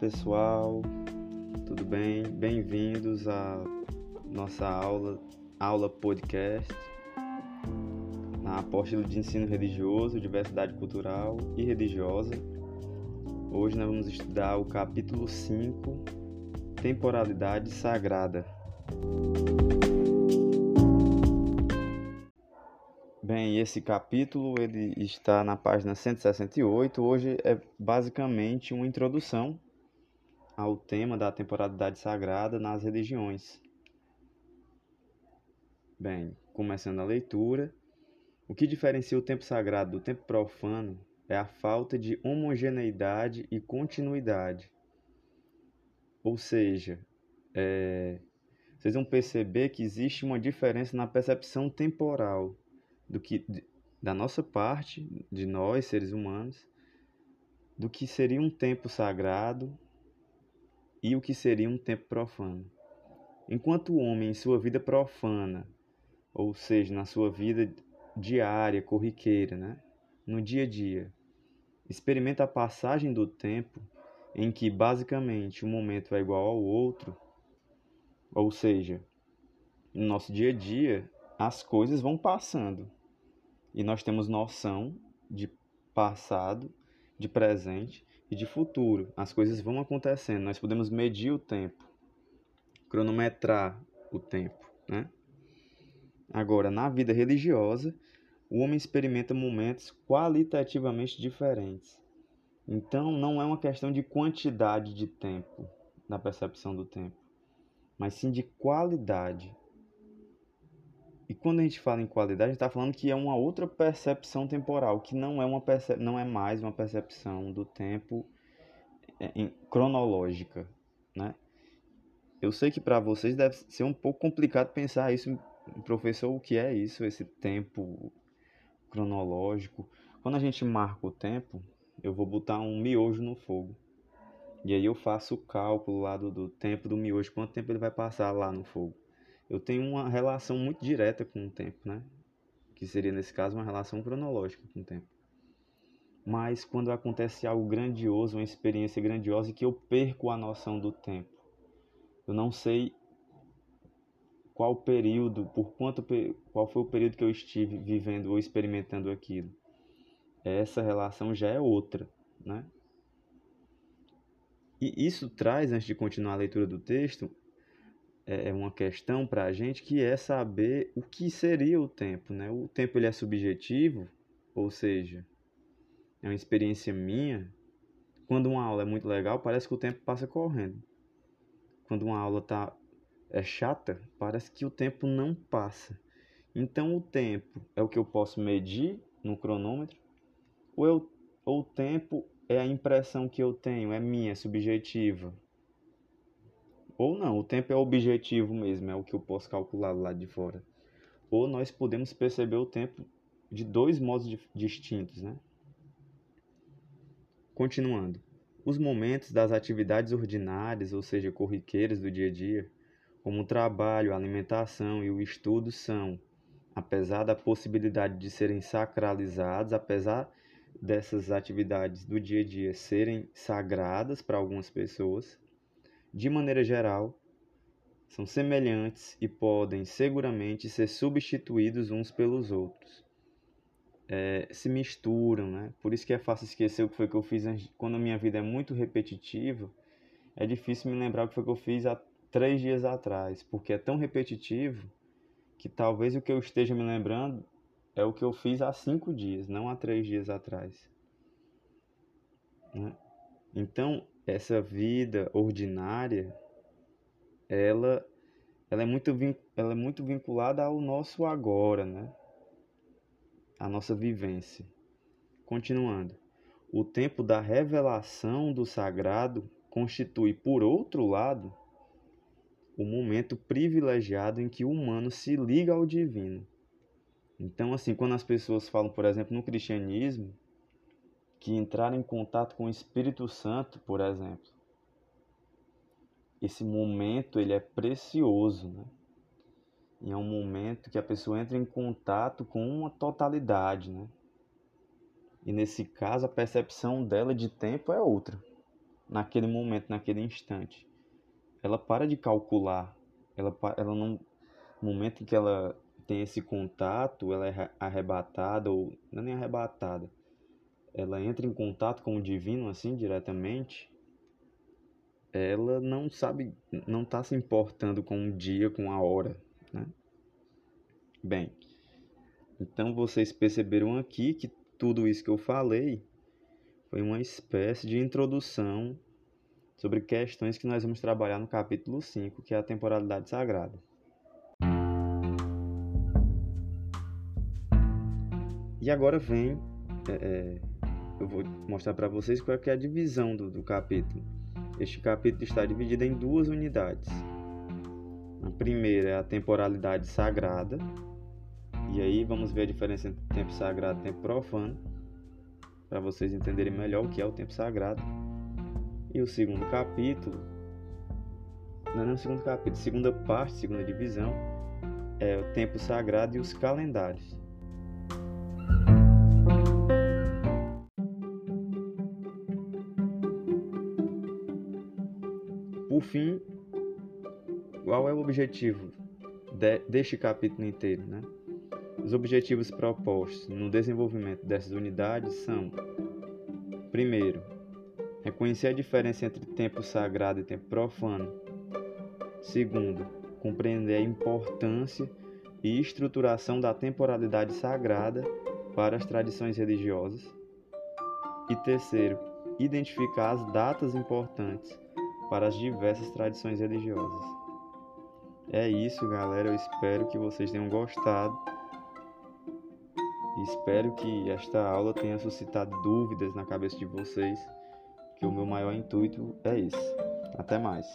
pessoal, tudo bem? Bem-vindos à nossa aula, aula podcast na apóstolo de ensino religioso, diversidade cultural e religiosa. Hoje nós vamos estudar o capítulo 5, temporalidade sagrada. Bem, esse capítulo ele está na página 168. Hoje é basicamente uma introdução ao tema da temporalidade sagrada nas religiões. Bem, começando a leitura, o que diferencia o tempo sagrado do tempo profano é a falta de homogeneidade e continuidade. Ou seja, é, vocês vão perceber que existe uma diferença na percepção temporal do que da nossa parte, de nós seres humanos, do que seria um tempo sagrado e o que seria um tempo profano. Enquanto o homem em sua vida profana, ou seja, na sua vida diária, corriqueira, né? no dia a dia, experimenta a passagem do tempo em que basicamente um momento é igual ao outro, ou seja, no nosso dia a dia as coisas vão passando e nós temos noção de passado, de presente e de futuro. As coisas vão acontecendo, nós podemos medir o tempo, cronometrar o tempo, né? Agora, na vida religiosa, o homem experimenta momentos qualitativamente diferentes. Então, não é uma questão de quantidade de tempo, na percepção do tempo, mas sim de qualidade. E quando a gente fala em qualidade, a gente está falando que é uma outra percepção temporal, que não é, uma percep não é mais uma percepção do tempo é, cronológica, né? Eu sei que para vocês deve ser um pouco complicado pensar isso, professor, o que é isso, esse tempo cronológico. Quando a gente marca o tempo, eu vou botar um miojo no fogo. E aí eu faço o cálculo lá do, do tempo do miojo, quanto tempo ele vai passar lá no fogo eu tenho uma relação muito direta com o tempo, né? Que seria, nesse caso, uma relação cronológica com o tempo. Mas quando acontece algo grandioso, uma experiência grandiosa, e que eu perco a noção do tempo, eu não sei qual período, por quanto, qual foi o período que eu estive vivendo ou experimentando aquilo. Essa relação já é outra, né? E isso traz, antes de continuar a leitura do texto, é, é uma questão para a gente que é saber o que seria o tempo, né? O tempo ele é subjetivo, ou seja, é uma experiência minha. Quando uma aula é muito legal, parece que o tempo passa correndo. Quando uma aula tá é chata, parece que o tempo não passa. Então o tempo é o que eu posso medir no cronômetro, ou, eu, ou o tempo é a impressão que eu tenho, é minha, subjetiva. Ou não, o tempo é objetivo mesmo, é o que eu posso calcular lá de fora. Ou nós podemos perceber o tempo de dois modos distintos, né? Continuando. Os momentos das atividades ordinárias, ou seja, corriqueiras do dia a dia, como o trabalho, a alimentação e o estudo são, apesar da possibilidade de serem sacralizados, apesar dessas atividades do dia a dia serem sagradas para algumas pessoas, de maneira geral, são semelhantes e podem seguramente ser substituídos uns pelos outros. É, se misturam, né? Por isso que é fácil esquecer o que foi que eu fiz quando a minha vida é muito repetitiva. É difícil me lembrar o que foi que eu fiz há três dias atrás, porque é tão repetitivo que talvez o que eu esteja me lembrando é o que eu fiz há cinco dias, não há três dias atrás. Né? Então, essa vida ordinária, ela, ela, é muito, ela é muito vinculada ao nosso agora, né? A nossa vivência. Continuando. O tempo da revelação do sagrado constitui, por outro lado, o momento privilegiado em que o humano se liga ao divino. Então, assim, quando as pessoas falam, por exemplo, no cristianismo, que entrar em contato com o Espírito Santo, por exemplo, esse momento ele é precioso, né? E é um momento que a pessoa entra em contato com uma totalidade, né? E nesse caso a percepção dela de tempo é outra. naquele momento, naquele instante. Ela para de calcular. Ela, ela não. No momento em que ela tem esse contato, ela é arrebatada, ou não é nem arrebatada. Ela entra em contato com o divino assim diretamente. Ela não sabe, não está se importando com o dia, com a hora, né? Bem, então vocês perceberam aqui que tudo isso que eu falei foi uma espécie de introdução sobre questões que nós vamos trabalhar no capítulo 5, que é a temporalidade sagrada. E agora vem, é, é, eu vou mostrar para vocês qual é a divisão do, do capítulo. Este capítulo está dividido em duas unidades. A primeira é a temporalidade sagrada, e aí vamos ver a diferença entre tempo sagrado e tempo profano, para vocês entenderem melhor o que é o tempo sagrado. E o segundo capítulo, não, não é o segundo capítulo, segunda parte, segunda divisão, é o tempo sagrado e os calendários. Por fim, qual é o objetivo de, deste capítulo inteiro, né? Os objetivos propostos no desenvolvimento dessas unidades são: primeiro, reconhecer a diferença entre tempo sagrado e tempo profano. Segundo, compreender a importância e estruturação da temporalidade sagrada para as tradições religiosas. E terceiro, identificar as datas importantes para as diversas tradições religiosas. É isso, galera. Eu espero que vocês tenham gostado espero que esta aula tenha suscitado dúvidas na cabeça de vocês, que o meu maior intuito é esse. Até mais.